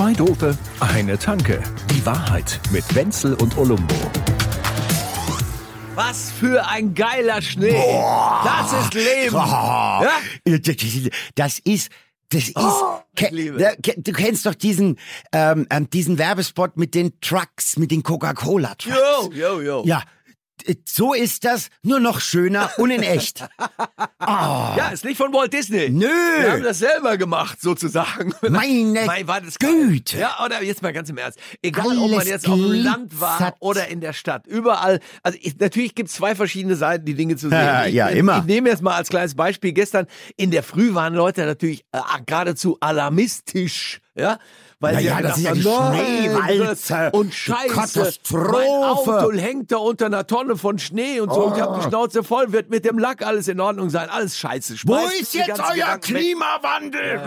Zwei Dope, eine Tanke. Die Wahrheit mit Wenzel und Olumbo. Was für ein geiler Schnee. das ist Leben. Ja? Das ist, das ist, Oh, ke- du kennst doch diesen, ähm, ähm, diesen Werbespot mit den Trucks, mit den Coca-Cola-Trucks. Jo, jo, jo. Ja, so ist das, nur noch schöner und in echt. Ja, ist nicht von Walt Disney. Nö. Wir haben das selber gemacht, sozusagen. Meine Mein, war das geil. Güte. Ja, oder jetzt mal ganz im Ernst. Egal, ob man Alles jetzt auf dem Land war oder in der Stadt. Überall. Also ich, natürlich gibt es zwei verschiedene Seiten, die Dinge zu sehen. Ja, ich, ja, ich, immer. Ich nehme jetzt mal als kleines Beispiel. Gestern in der Früh waren Leute natürlich äh, geradezu alarmistisch. Ja. Weil Na sie ja, das ist ja die Schneewalze. Und Scheiße, Katastrophe. mein Auto hängt da unter einer Tonne von Schnee und so. Und ich habe die Schnauze voll, wird mit dem Lack alles in Ordnung sein. Alles scheiße. Wo Schmeißt ist die jetzt euer Gedanken. Klimawandel?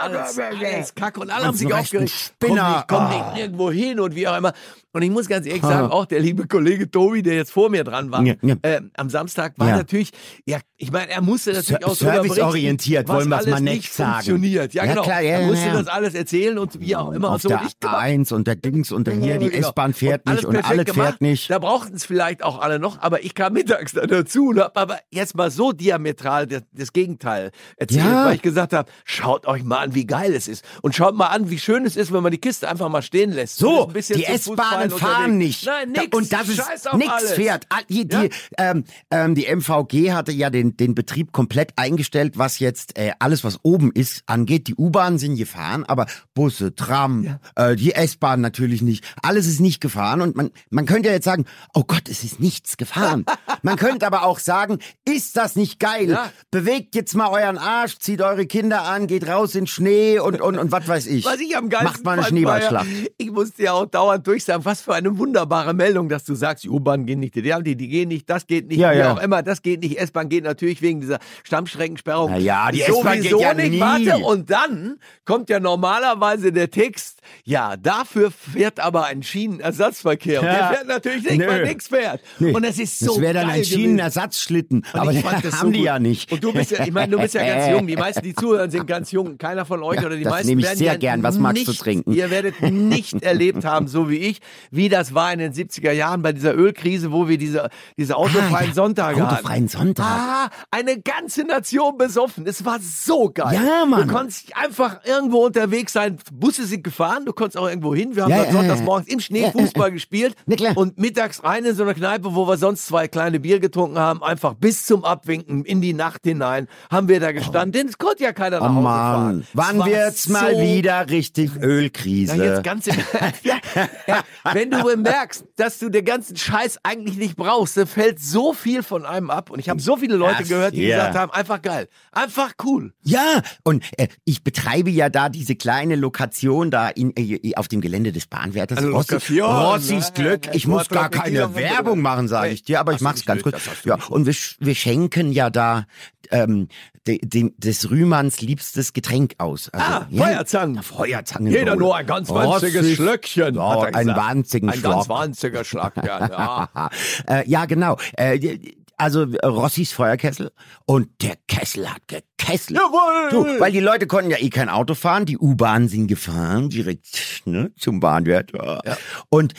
Alles, alles Kacke. Und alle haben sich aufgeregt. Spinner. Komm nicht, komm Ah. nicht nirgendwo hin und wie auch immer. Und ich muss ganz ehrlich sagen, auch der liebe Kollege Tobi, der jetzt vor mir dran war, Ja, ja. äh, am Samstag war Ja. natürlich, ja, ich meine, er musste natürlich auch berichten, serviceorientiert, wollen wir's alles mal nicht sagen. funktioniert. Ja, genau. klar, er musste das alles erzählen und wie auch immer. Auf und so. der Und ich gemacht. A1 und der Dings und der hier, die Genau. S-Bahn fährt alles nicht und alles gemacht. fährt nicht. Da brauchten es vielleicht auch alle noch, aber ich kam mittags dann dazu und habe aber jetzt mal so diametral das, das Gegenteil erzählt, Ja. weil ich gesagt habe, schaut euch mal an, wie geil es ist und schaut mal an, wie schön es ist, wenn man die Kiste einfach mal stehen lässt. Und So, die S-Bahnen fahren nicht. Nein, nix. Und das ist nichts fährt. Ah, Die, die, Ja? ähm, ähm, die MVG hatte ja den, den Betrieb komplett eingestellt, was jetzt äh, alles, was oben ist, angeht. Die U-Bahnen sind gefahren, aber Busse, Tram, äh, die S-Bahn natürlich nicht. Alles ist nicht gefahren. Und man, man könnte ja jetzt sagen, oh Gott, es ist nichts gefahren. man könnte aber auch sagen, ist das nicht geil? Ja. Bewegt jetzt mal euren Arsch, zieht eure Kinder an, geht raus in Schnee und, und, und was weiß ich. Was ich am geilsten Macht mal eine Schneeballschlacht. ja, ich musste ja auch dauernd durchsagen, was für eine wunderbare Meldung, dass du sagst, die U-Bahn gehen nicht, die die, die gehen nicht, das geht nicht, Ja, wie ja. auch immer, das geht nicht, S-Bahn geht natürlich wegen dieser Stammstreckensperrung. Na ja, die S-Bahn geht ja nicht, nie. warte, und dann kommt ja normalerweise der Text, ja, dafür fährt aber ein Schienenersatzverkehr. Und der Ja. fährt natürlich nicht, Nö. weil nichts fährt. Nee. Und es ist so Das wäre dann ein. Schienenersatzschlitten. Aber das haben so die gut. ja nicht. Und du bist ja, ich meine, du bist ja ganz jung. Die meisten, die zuhören, sind ganz jung. Keiner von euch Ja, oder die das meisten nehme ich werden sehr ja gern. Was magst du nicht, trinken? Ihr werdet nicht erlebt haben, so wie ich, wie das war in den 70er Jahren bei dieser Ölkrise, wo wir diese, diese autofreien Ah, ja. Sonntage Autofreien hatten. Sonntag. Ah, eine ganze Nation besoffen. Es war so geil. Ja, Mann. Du konntest einfach irgendwo unterwegs sein. Busse sind gefahren, du konntest auch irgendwo hin. Wir haben Ja, ja, sonntags morgens im Schnee Fußball gespielt Na und mittags rein in so eine Kneipe, wo wir sonst zwei kleine Bier getrunken haben, einfach bis zum Abwinken in die Nacht hinein, haben wir da gestanden, denn es konnte ja keiner nach Oh Hause Mann, fahren. wann wird's mal so wieder richtig Ölkrise? jetzt ganz im ja, Wenn du bemerkst, dass du den ganzen Scheiß eigentlich nicht brauchst, dann fällt so viel von einem ab. Und ich habe so viele Leute Das- gehört, die ja. gesagt haben, einfach geil, einfach cool. Ja, und äh, ich betreibe ja da diese kleine Lokation da in, äh, auf dem Gelände des Bahnwärters. Also Rossi, Lokation, Rossis ne? Glück. Ich muss gar keine Werbung machen, sage ich dir, aber ich mach's nicht ganz kurz. Ja, und wir, wir schenken ja da ähm, de, de, des Rühmanns liebstes Getränk aus. Also, Ah, ja, Feuerzangen. Feuerzangen. Jeder nur ein ganz winziges Rossis. Schlöckchen. Er ein gesagt. wahnsinnigen Ein ganz Schlag. winziger Schlag, ja. ja. äh, ja, genau. Äh, also äh, Rossis Feuerkessel und der Kessel hat gekesselt. Jawohl! Du, weil die Leute konnten ja eh kein Auto fahren, die U-Bahn sind gefahren, direkt ne, zum Bahnwert. Ja. Und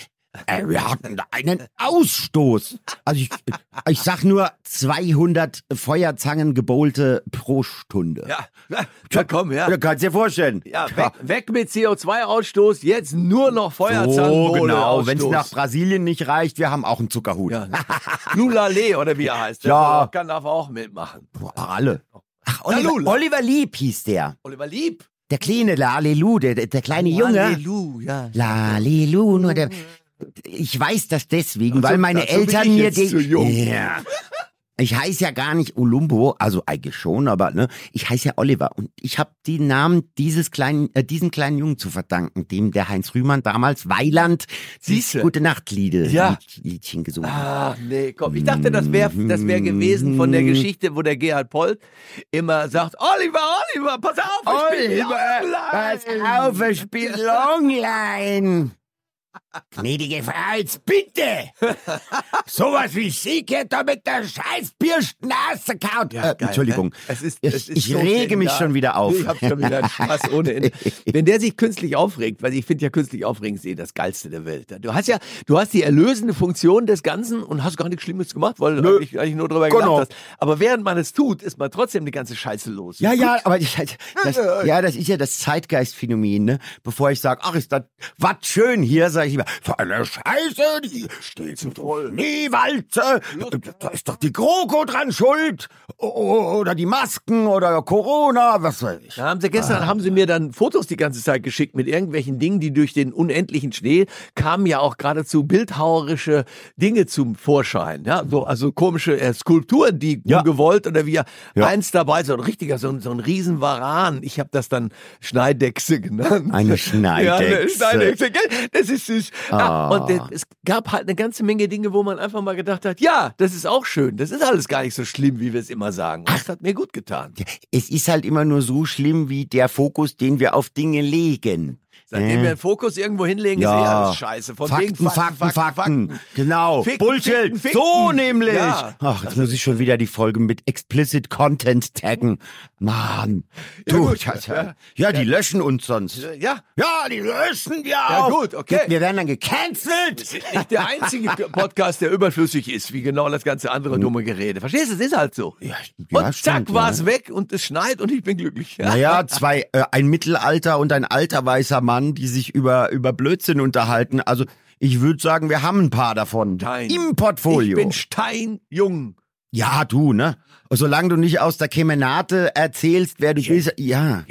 äh, wir hatten da einen Ausstoß. Also ich, ich sag nur 200 Feuerzangen gebowlte pro Stunde. Ja, ja, komm, ja. Du kannst dir vorstellen. Ja, weg, weg mit CO2-Ausstoß, jetzt nur noch Feuerzangenbowle. So genau, wenn es nach Brasilien nicht reicht, wir haben auch einen Zuckerhut. Ja. Lulale oder wie er heißt. Der Ja. kann darf auch mitmachen. Boah, alle. Ach, Oliver. Oliver Lieb hieß der. Oliver Lieb. Der kleine Lalelu, der, der kleine Junge. Halleluja. Lalelu, nur der. Ich weiß das deswegen, Ach so, weil meine Eltern mir jung. Ja. Ich heiße ja gar nicht Olumbo, also eigentlich schon, aber ne, ich heiße ja Oliver und ich habe den Namen dieses kleinen, äh, diesen kleinen Jungen zu verdanken, dem der Heinz Rühmann damals Weiland Siehste. Gute Nacht Liede, Ja. Lied, Liedchen gesungen hat. Ach nee, komm. Ich dachte, das wäre das wär gewesen von der Geschichte, wo der Gerhard Polt immer sagt, Oliver, Oliver, pass auf, ich Oliver, pass Longline. auf, ich bin Longline. Gnädige Frau, jetzt bitte! Sowas wie Sie geht da mit der scheiß Bierschnase kaut. Ja, äh, geil, Entschuldigung. ne? Es ist- ich es ist ich rege mich genial. schon wieder auf. Ich hab schon wieder einen Spaß ohne Ende. Wenn der sich künstlich aufregt, weil ich finde ja künstlich aufregen ist eh das Geilste der Welt. Du hast ja, du hast die erlösende Funktion des Ganzen und hast gar nichts Schlimmes gemacht, weil du Nö. eigentlich, eigentlich nur drüber Genau. gelacht hast. Aber während man es tut, ist man trotzdem die ganze Scheiße los. Ja, ja, aber ich, das, ja, das ist ja das Zeitgeistphänomen, ne? Bevor ich sage, ach, ist das was schön hier, sage ich immer, für eine Scheiße, die steht so toll. Nee, Walze, da ist doch die GroKo dran schuld. Oder die Masken oder Corona, was weiß ich. Da haben sie gestern haben sie mir dann Fotos die ganze Zeit geschickt mit irgendwelchen Dingen, die durch den unendlichen Schnee kamen ja auch geradezu bildhauerische Dinge zum Vorschein. Ja, so, also komische äh, Skulpturen, die Ja. gewollt oder wie Ja. eins dabei, so ein richtiger, so ein, so ein Riesenvaran. Ich habe das dann Schneidechse genannt. Eine Ja, eine Schneidechse. Schneidechse, gell? Das ist Ja, Ah. und äh, es gab halt eine ganze Menge Dinge, wo man einfach mal gedacht hat, ja, das ist auch schön. Das ist alles gar nicht so schlimm, wie wir es immer sagen. Das hat mir gut getan. Es ist halt immer nur so schlimm wie der Fokus, den wir auf Dinge legen. Seitdem wir einen Fokus irgendwo hinlegen, ist eh alles scheiße. Von Fakten, wegen Fakten, Fakten, Genau. Ficken, Bullshit. ficken, ficken. So nämlich. Ja. Ach, jetzt muss ich schon wieder die Folge mit explicit Content taggen. Mann. Du, gut, ja, ja. ja. ja, die löschen uns sonst. Ja, Ja, die löschen wir Ja, auch. gut, okay. Wir werden dann gecancelt. nicht der einzige Podcast, der überflüssig ist, wie genau das ganze andere dumme Gerede. Verstehst du, es ist halt so. Ja, und ja, zack, stimmt, war es ja. weg und es schneit und ich bin glücklich. Naja, zwei, äh, ein Mittelalter und ein alter weißer Mann, die sich über, über Blödsinn unterhalten. Also, ich würde sagen, wir haben ein paar davon. Stein. Im Portfolio. Ich bin steinjung. Ja, du, ne? Solange du nicht aus der Kemenate erzählst, wer du bist. Ja.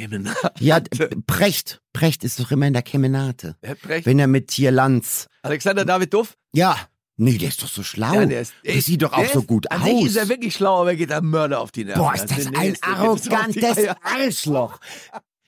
Ja, d- Precht. Precht ist doch immer in der Kemenate. Herr Brecht. Wenn er mit Tierlanz. Alexander David Duff? Ja. Nee, der ist doch so schlau. Ja, der ist, der sieht doch auch der so ist- gut an aus. Sich ist er wirklich schlau, aber er geht einem Mörder auf die Nerven. Boah, ist das Also, nee, ein ist- arrogantes. Arschloch.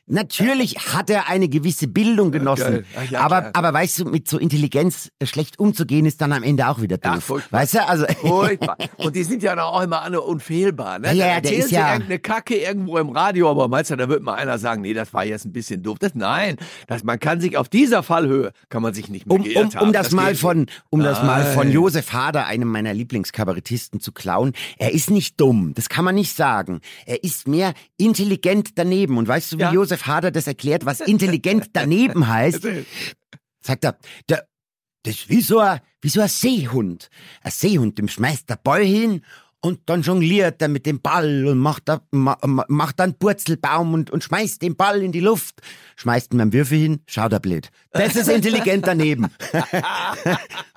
Natürlich hat er eine gewisse Bildung genossen. Ach ja, aber, klar. aber weißt du, mit so Intelligenz äh, schlecht umzugehen, ist dann am Ende auch wieder Ja, doof. furchtbar. weißt du, also Furchtbar. Und die sind ja auch immer alle unfehlbar. Ne? Ja, ja, der ist ja- irgendeine Kacke irgendwo im Radio, aber meinst du, da wird mal einer sagen, nee, das war jetzt ein bisschen doof. Das, nein, das, man kann sich auf dieser Fallhöhe, kann man sich nicht mehr um, um, haben. um das, mal geht von um das mal von Nein. Josef Hader, einem meiner Lieblingskabarettisten, zu klauen. Er ist nicht dumm, das kann man nicht sagen. Er ist mehr intelligent daneben. Und weißt du, wie Ja. Josef Hader das erklärt, was intelligent daneben heißt? Sagt er, der, das ist wie so, ein, wie so ein Seehund. Ein Seehund, dem schmeißt der Ball hin und dann jongliert er mit dem Ball und macht, da, ma, ma- macht dann Purzelbaum und, und schmeißt den Ball in die Luft. Schmeißt ihm einen Würfel hin, schaut er blöd. Das ist intelligent daneben.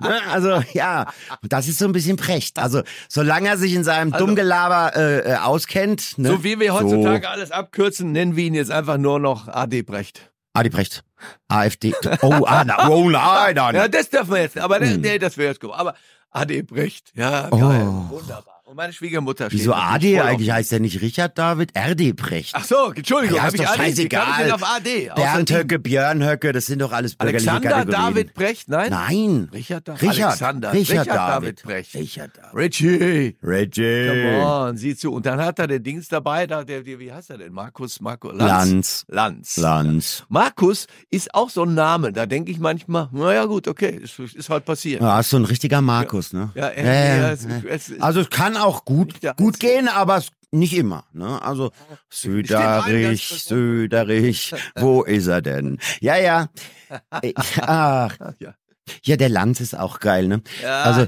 Ne, also, ja, und das ist so ein bisschen Precht. Also, solange er sich in seinem Dummgelaber äh, äh, auskennt. Ne? So wie wir heutzutage alles abkürzen, nennen wir ihn jetzt einfach nur noch AD Brecht. Adi Brecht. AfD. Oh, ah, na, oh nein, nein. Ja, das dürfen wir jetzt, aber Hm. nee, das wäre jetzt gut. Aber AD Brecht, ja, Oh. geil, wunderbar. Und meine Schwiegermutter steht Wieso AD? Eigentlich heißt er nicht Richard David, RD Brecht. Ach so, Entschuldigung, ja, ist ich doch AD? Ich scheißegal. denn auf AD? Bernd Höcke, Björn Höcke, das sind doch alles bürgerliche Alexander Kategorien. David Brecht, nein? Nein. Richard David. Richard. Alexander. Richard, Richard David. David Brecht. Richard David. Richie. Reggie. Come on, sieh zu. Und dann hat er den Dings dabei, da, der, der, wie heißt er denn? Markus, Markus, Lanz. Lanz. Lanz. Markus ist auch so ein Name. Da denke ich manchmal, naja gut, okay, ist, ist halt passiert. Ja, ist so ein richtiger Markus, ne? Ja, ja, Ja, ja, ja, ja. es- Also es kann auch gut, gut gehen, aber nicht immer. Ne? Also Söderich, Steht Söderich, wo ist er denn? Ja, ja. Ach, Ja. der Lanz ist auch geil, ne? Ja. Also,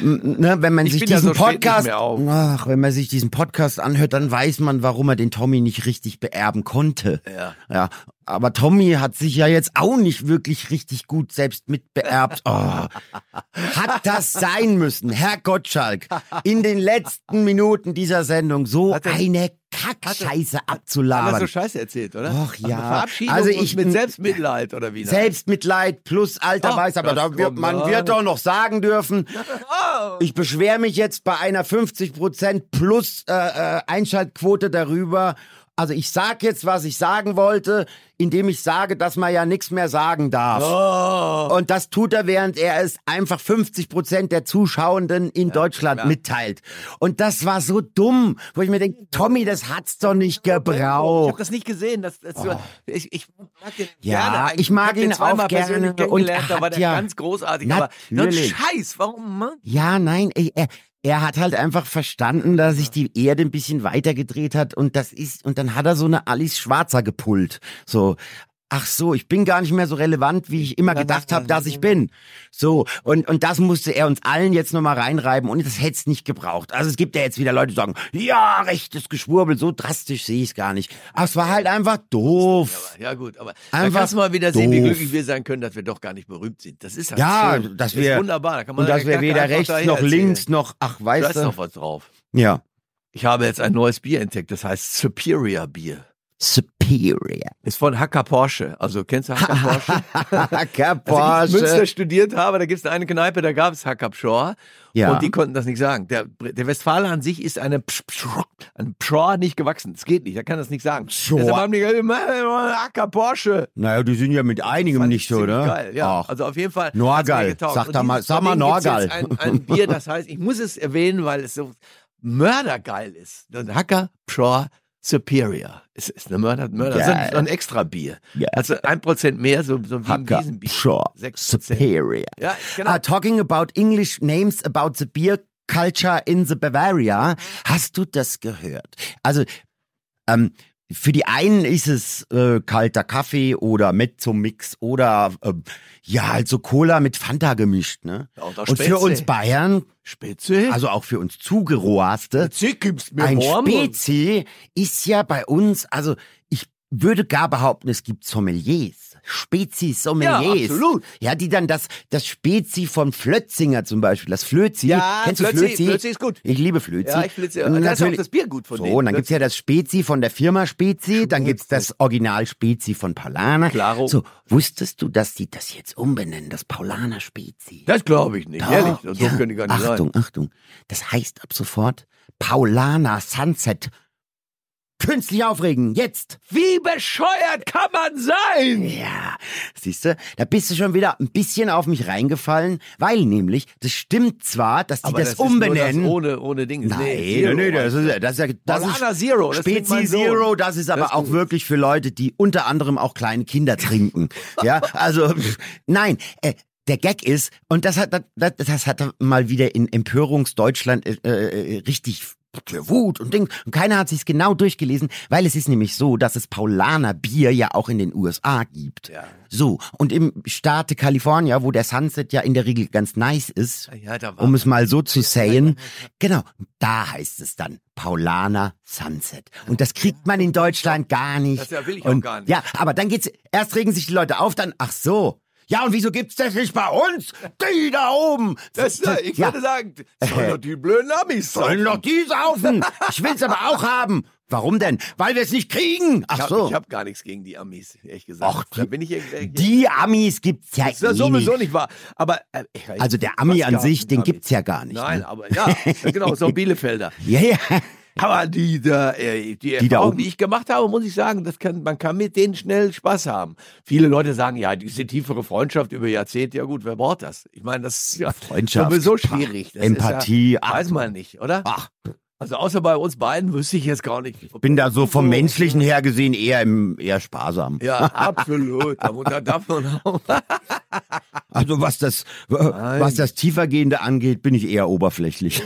ne, wenn man Ich sich diesen so Podcast, ach, wenn man sich diesen Podcast anhört, dann weiß man, warum er den Tommy nicht richtig beerben konnte. Ja. Ja, aber Tommy hat sich ja jetzt auch nicht wirklich richtig gut selbst mitbeerbt. Oh. Hat das sein müssen, Herr Gottschalk, in den letzten Minuten dieser Sendung so eine Kackscheiße Hat er abzulabern. so Scheiße erzählt, oder? Och, Ach, eine ja. Verabschiedung Also ich- mit Selbstmitleid oder wie? Selbstmitleid plus alter Ach, Weiß, aber da wird, man an. wird doch noch sagen dürfen, Oh. ich beschwere mich jetzt bei einer 50% plus äh, äh, Einschaltquote darüber, Also ich sag jetzt, was ich sagen wollte, indem ich sage, dass man ja nichts mehr sagen darf. Oh. Und das tut er, während er es einfach 50 Prozent der Zuschauenden in Deutschland klar. mitteilt. Und das war so dumm, wo ich mir denke, Tommy, das hat's doch nicht Ich habe gebraucht. das nicht gesehen. Das, das ich, ich mag den Oh. Ja, gerne. ich mag den ihn auch gerne persönlich und da war der ja- ganz großartig. Aber so ein. Scheiß, warum, Mann? Ja, nein, ey, er, er hat halt einfach verstanden, dass sich die Erde ein bisschen weiter gedreht hat und das ist, und dann hat er so eine Alice Schwarzer gepullt. So. Ach so, ich bin gar nicht mehr so relevant, wie ich immer gedacht habe, dass ich bin. So, und, und das musste er uns allen jetzt nochmal reinreiben und das hätte es nicht gebraucht. Also es gibt ja jetzt wieder Leute, die sagen, ja, rechtes Geschwurbel, so drastisch sehe ich es gar nicht. Aber es war halt einfach doof. Ja gut, aber da Einfach kannst du mal wieder sehen, wie doof. glücklich wir sein können, dass wir doch gar nicht berühmt sind. Das ist halt Ja, schön. dass das wir- ist wunderbar. Da kann man Und dass wir weder rechts noch erzählen. links noch, ach, Da weißt ist du? noch was drauf. Ja. Ich habe jetzt ein neues Bier entdeckt, das heißt Superior Bier. Superior. Ist von Hacker Porsche. Also kennst du Hacker Porsche? Hacker Als ich in Münster Porsche. studiert habe, da gibt es eine Kneipe, da gab es Hacker Pschor. Ja. Und die konnten das nicht sagen. Der, der Westfaler an sich ist eine Psch, Psch, ein Pschor nicht gewachsen. Das geht nicht, er kann das nicht sagen. Pschor. Deshalb haben die gesagt, Hacker Porsche. Naja, die sind ja mit einigem nicht ich so, oder? Geil, ja. Ach. Also auf jeden Fall. Norgal. Sag da mal- sag mal Norgal. Ein, ein Bier, das heißt, ich muss es erwähnen, weil es so mördergeil ist. Hacker Pschor Superior. Es ist eine Mörder, Mörder. Geil. ein, ein extra Bier. Geil. Also ein Prozent mehr, so, so wie ein Hacker Wiesenbier. Pschor. Sechs Prozent. Superior. Ja, genau. Ah, talking about English names about the beer culture in the Bavaria. Hast du das gehört? Also, ähm, für die einen ist es äh, kalter Kaffee oder Mezzo-Mix oder ähm, ja, halt so Cola mit Fanta gemischt, ne? Ja, und für uns Bayern, Spitze. also auch für uns Zugeroaste, ein. Spezi ist ja bei uns, also ich würde gar behaupten, es gibt Sommeliers. Spezi-Sommeliers. Ja, absolut. Ja, die dann das, das Spezi von Flötzinger zum Beispiel, das Flözi. Ja, Kennst Flözi, du Flözi? Flözi ist gut. Ich liebe Flözi. Ja, ich flitze. Und Da ist auch das Bier gut von so, denen. und dann gibt's ja das Spezi von der Firma Spezi, dann gibt's Flözi. das Original Spezi von Paulaner. Claro. So, wusstest du, dass die das jetzt umbenennen, das Paulaner Spezi? Das glaube ich nicht, Doch, ehrlich. So ja. dumm können die gar nicht Achtung, sein. Achtung. Das heißt ab sofort Paulaner Sunset. Künstlich aufregen, jetzt. Wie bescheuert kann man sein? Ja, siehst du, da bist du schon wieder ein bisschen auf mich reingefallen, weil nämlich, das stimmt zwar, dass die Aber das, nur umbenennen. Das ohne, ohne Ding. Nein, Nee, Zero. nee, das ist, das ist, ja- das ist Zero, das Spezi. Zero, das ist aber Das ist auch wirklich für Leute, die unter anderem auch kleine Kinder trinken. ja, also, nein, äh, der Gag ist, und das hat, das, das hat mal wieder in Empörungsdeutschland äh, äh, richtig für Wut und Ding. Und keiner hat sich's genau durchgelesen, weil es ist nämlich so, dass es Paulaner Bier ja auch in den USA gibt. Ja. So, und im Staate California, wo der Sunset ja in der Regel ganz nice ist, Ja, um es mal so zu sagen, genau, da heißt es dann Paulaner Sunset. Und das kriegt man in Deutschland gar nicht. Das ja will ich auch und, gar nicht. Ja, aber dann geht's, erst regen sich die Leute auf, dann, ach so. Ja, und wieso gibt's das nicht bei uns? Die da oben. Das, ich ja, würde sagen, sollen doch die blöden Amis sollen doch die saufen. Ich will's aber auch haben. Warum denn? Weil wir es nicht kriegen. Ich Ach habe so. hab gar nichts gegen die Amis, ehrlich gesagt. Och, da bin ich irgendwie. Die Amis gibt's ja ist das eh sowieso nicht. nicht wahr. Aber äh, ich- Also der Ami an sich, den Amis. gibt's ja gar nicht. Nein, ne? aber ja, genau, so Bielefelder. Ja, ja. Aber die, da, äh, die, da Erfahrung, die ich gemacht habe, muss ich sagen, das kann, man kann mit denen schnell Spaß haben. Viele Leute sagen, ja, diese tiefere Freundschaft über Jahrzehnte, ja gut, wer braucht das? Ich meine, das ist ja Freundschaft, sowieso schwierig. Das Empathie, ja, ach, weiß man nicht, oder? Ach, Also außer bei uns beiden wüsste ich jetzt gar nicht. bin da so vom Menschlichen her gesehen eher im, eher sparsam. Ja, absolut. Da, da darf man auch. Also was das, was das tiefergehende angeht, bin ich eher oberflächlich.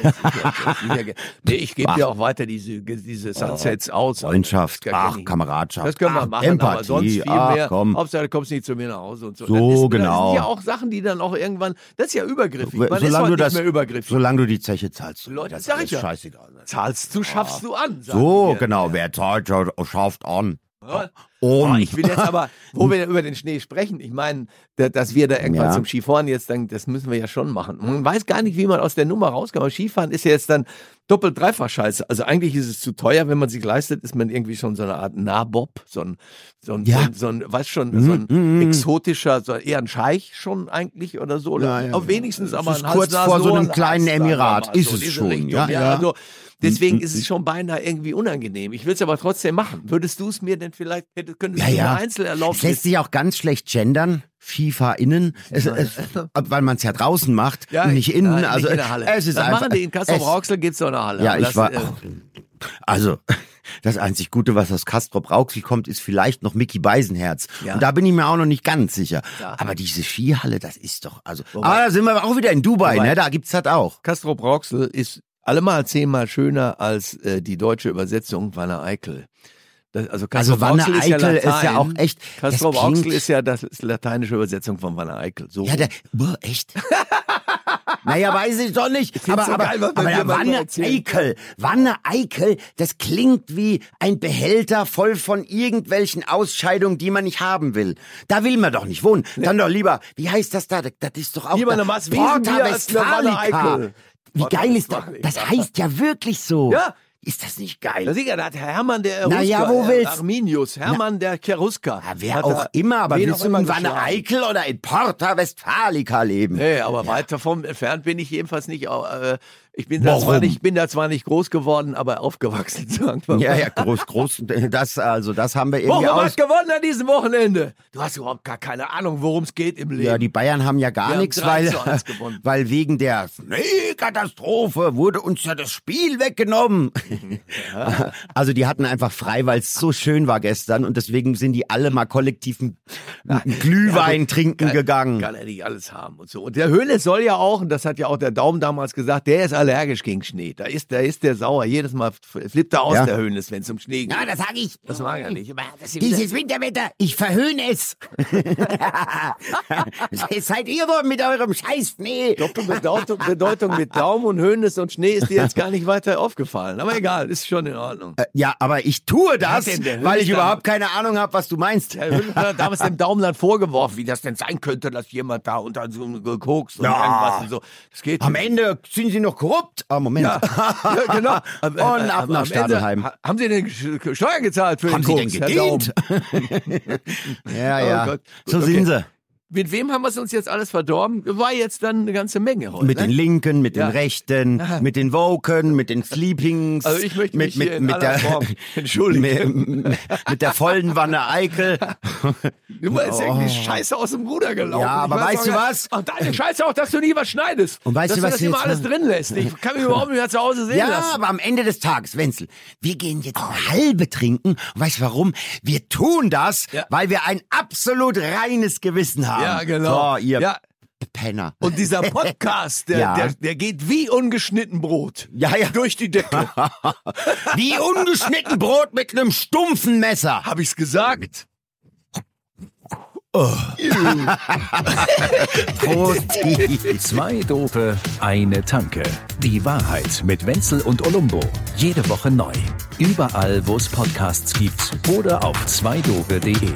nee, ich gebe dir auch weiter diese, diese Sunsets aus. Freundschaft, ach, ich- Kameradschaft. Das können wir ach, machen, Empathie, aber sonst viel ach, mehr. komm. Hauptsache, du kommst nicht zu mir nach Hause und so. So, das ist, genau. Das sind ja auch Sachen, die dann auch irgendwann, das ist ja übergriffig. Man ist solange heute du nicht das, mehr übergriffig. solange du die Zeche zahlst. Leute, das ist ich ja. scheißegal. Zahlst du, schaffst du an. So, genau, wer zahlt, schafft an. Ja. Und Oh, ich will jetzt aber, wo wir über den Schnee sprechen, ich meine, da- dass wir da irgendwann Ja. zum Skifahren jetzt dann, das müssen wir ja schon machen. Man weiß gar nicht, wie man aus der Nummer rauskommt. Aber Skifahren ist ja jetzt dann doppelt, dreifach scheiße. Also eigentlich ist es zu teuer, wenn man sich leistet, ist man irgendwie schon so eine Art Nabob, so ein, so ein, Ja. so ein, so ein schon, so ein mm, mm. exotischer, so eher ein Scheich schon eigentlich oder so. Oder Ja, ja. Wenigstens aber ein kurz vor so einem kleinen Emirat. Ist so es schon, Richtung. ja, ja. Also, Deswegen ist es schon beinahe irgendwie unangenehm. Ich will es aber trotzdem machen. Würdest du es mir denn vielleicht, hätte- könntest Ja, ja. eine Es lässt sich auch ganz schlecht gendern. FIFA innen, es, es, weil man es ja draußen macht, nicht innen. nein, also nicht in der Halle. es ist das einfach. machen die in es- Rauxel geht's doch in der Halle. Ja, ich das, war. äh, Also, das einzig Gute, was aus Castrop Rauxel kommt, ist vielleicht noch Mickey Beisenherz. Ja. Und da bin ich mir auch noch nicht ganz sicher. Ja. Aber diese Skihalle, das ist doch, also. Wobei- aber da sind wir auch wieder in Dubai, Wobei- ne? Da gibt's das auch. Castrop Rauxel ist allemal zehnmal schöner als äh, die deutsche Übersetzung Wanne Eickel. Das, also Also Wanne Rauxel ist ja Eickel ist ja auch echt. Rauxel klingt, ist ja das ist lateinische Übersetzung von Wanne Eickel. So. ja, der, boah, echt? naja, weiß ich doch nicht. find's Aber, so aber, geil, aber dir der Wanne. Eickel, Wanne Eickel, das klingt wie ein Behälter voll von irgendwelchen Ausscheidungen, die man nicht haben will. Da will man doch nicht wohnen. Dann doch lieber, wie heißt das da? Das ist doch auch Lieber da- eine Wanne Westfalica. Eickel. Wie Porta geil ist das? Das heißt ja wirklich so. Ja. Ist das nicht geil? Da sicher, da hat Hermann der Na ja, wo äh, willst- Arminius, Hermann der Cherusker. Ja, wer hat auch immer, aber willst du in Wanne. Eickel oder in Porta Westfalica leben? Nee, aber weit davon entfernt bin ich jedenfalls nicht. Äh, ich bin da, zwar nicht, bin da zwar nicht groß geworden, aber aufgewachsen, sagen wir mal. Ja, ja, groß, groß, das, also, das haben wir irgendwie aus. was gewonnen an diesem Wochenende. Du hast überhaupt gar keine Ahnung, worum es geht im Leben. Ja, die Bayern haben ja gar Wir nichts, 3 weil, zu 1 gewonnen. weil wegen der Schneekatastrophe wurde uns ja das Spiel weggenommen. Also die hatten einfach frei, weil es so schön war gestern und deswegen sind die alle mal kollektiv einen einen Glühwein trinken kann, gegangen. Kann er nicht alles haben und so. Und der Höhle soll ja auch, und das hat ja auch der Daumen damals gesagt, der ist allergisch gegen Schnee. Da ist, da ist der sauer. Jedes Mal flippt er aus, Ja. der Höhnes, wenn es um Schnee geht. Ja, das sag ich. Das mag er nicht. Aber das ist Dieses Winterwetter, ich verhöhne es. Seid ihr wohl mit eurem Scheiß Schnee? Bedeutung, Bedeutung mit Daumen und Höhnes und Schnee ist dir jetzt gar nicht weiter aufgefallen. Aber egal, ist schon in Ordnung. Äh, Ja, aber ich tue das, denn weil ich überhaupt keine Ahnung habe, was du meinst. Der Hönes hat damals dem Daumen dann vorgeworfen, wie das denn sein könnte, dass jemand da unter so gekokst und Ja. irgendwas und so. Das geht Am nicht. Ende sind sie noch korrupt. Ah, Moment. Ja, ja genau. Und ab nach Stadelheim. ha- Haben Sie denn Steuern gezahlt für Haben den sie Koks, denn Herr gedient? Daumen? Ja, Oh ja. Gut, so okay. sind sie. Mit wem haben wir es uns jetzt alles verdorben? War jetzt dann eine ganze Menge heute. Mit ne? den Linken, mit Ja. den Rechten, mit den Woken, mit den Sleepings. Also ich möchte mit, mich mit, mit aller der, Form entschuldigen. Mit, mit der vollen Wanne Eickel. Du bist irgendwie scheiße aus dem Ruder gelaufen. Oh. Ja, aber weiß weißt du was? Ach, deine Scheiße auch, dass du nie was schneidest. Und weißt dass du, was das wir immer alles machen? drin lässt. Ich kann mich überhaupt nicht mehr zu Hause sehen Ja, lassen. aber am Ende des Tages, Wenzel, wir gehen jetzt eine halbe trinken. Und weißt du warum? Wir tun das, Ja. weil wir ein absolut reines Gewissen haben. Ja, genau. So, ihr Ja. Penner. Und dieser Podcast, der, Ja. der, der geht wie ungeschnitten Brot. Ja, ja. Durch die Decke. Wie ungeschnitten Brot mit einem stumpfen Messer. Hab ich's gesagt? Prost. Zwei Dope, eine Tanke. Die Wahrheit mit Wenzel und Olumbo. Jede Woche neu. Überall, wo es Podcasts gibt oder auf zweidope.de.